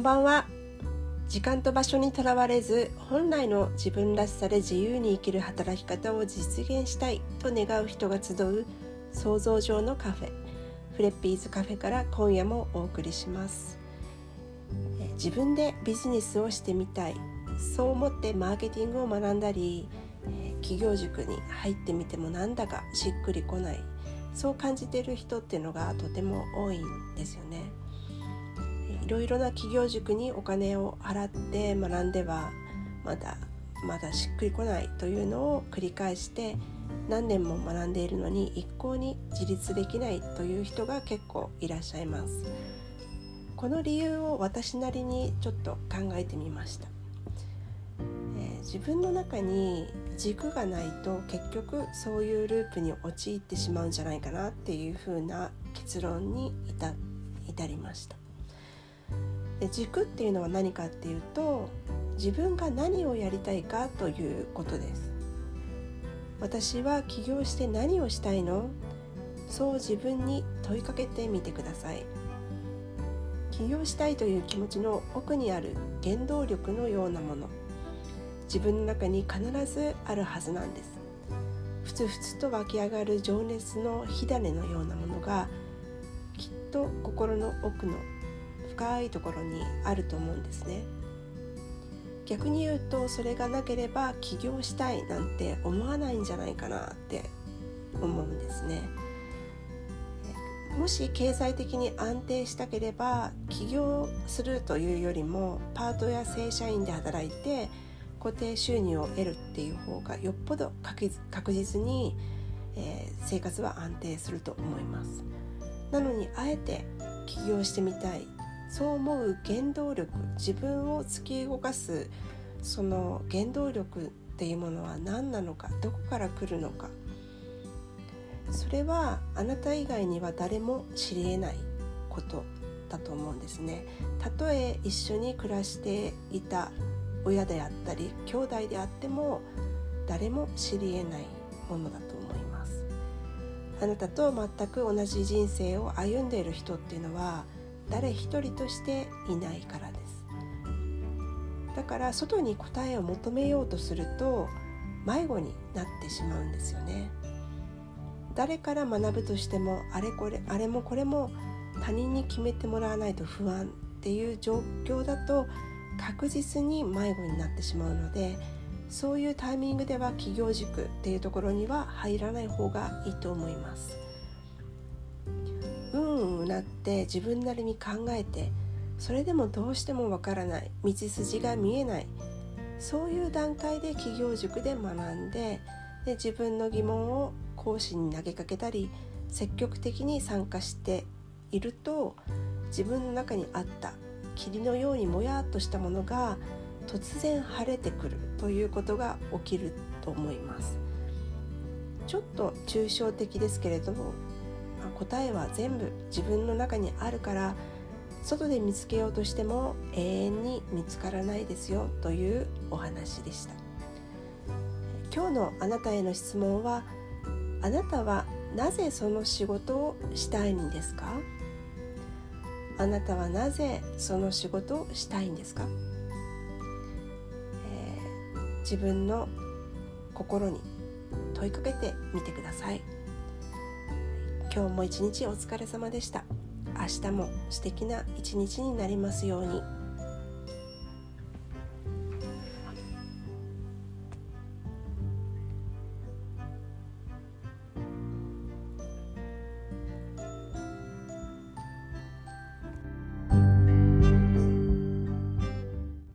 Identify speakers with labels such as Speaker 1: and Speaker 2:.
Speaker 1: んばんは時間と場所にとらわれず本来の自分らしさで自由に生きる働き方を実現したいと願う人が集う想像上のカフェフレッピーズカフェから今夜もお送りします自分でビジネスをしてみたいそう思ってマーケティングを学んだり企業塾に入ってみてもなんだかしっくりこないそう感じている人っていうのがとても多いんですよね。いろいろな企業塾にお金を払って学んではまだまだしっくりこないというのを繰り返して何年も学んでいるのに一向に自立できないという人が結構いらっしゃいます。この理由を私なりにちょっと考えてみました、えー、自分の中に軸がないと結局そういうループに陥ってしまうんじゃないかなっていうふうな結論に至至りました。で軸っていうのは何かっていうと自分が何をやりたいかということです。私は起業して何をしたいの？そう自分に問いかけてみてください。起業したいという気持ちの奥にある原動力のようなもの。自分の中に必ずあるはずなんです。ふつふつと湧き上がる情熱の火種のようなものがきっと心の奥の深いところにあると思うんですね。逆に言うとそれがなければ起業したいなんて思わないんじゃないかなって思うんですね。もし経済的に安定したければ起業するというよりもパートや正社員で働いて固定収入を得るっていう方がよっぽど確実に、生活は安定すると思います。なのにあえて起業してみたいそう思う原動力自分を突き動かすその原動力っていうものは何なのかどこから来るのか。それはあなた以外には誰も知り得ないことだと思うんですね。たとえ一緒に暮らしていた親であったり兄弟であっても誰も知り得ないものだと思います。あなたと全く同じ人生を歩んでいる人っていうのは誰一人としていないからです。だから外に答えを求めようとすると迷子になってしまうんですよね。誰から学ぶとしてもあれこれあれもこれも他人に決めてもらわないと不安っていう状況だと確実に迷子になってしまうのでそういうタイミングでは企業塾っていうところには入らない方がいいと思います。なって自分なりに考えてそれでもどうしてもわからない道筋が見えないそういう段階で企業塾で学んでで自分の疑問を講師に投げかけたり積極的に参加していると自分の中にあった霧のようにもやっとしたものが突然晴れてくるということが起きると思います。ちょっと抽象的ですけれども答えは全部自分の中にあるから外で見つけようとしても永遠に見つからないですよというお話でした。今日のあなたへの質問はあなたはなぜその仕事をしたいんですか？あなたはなぜその仕事をしたいんですか、えー、自分の心に問いかけてみてください。今日も一日お疲れ様でした明日も素敵な一日になりますように。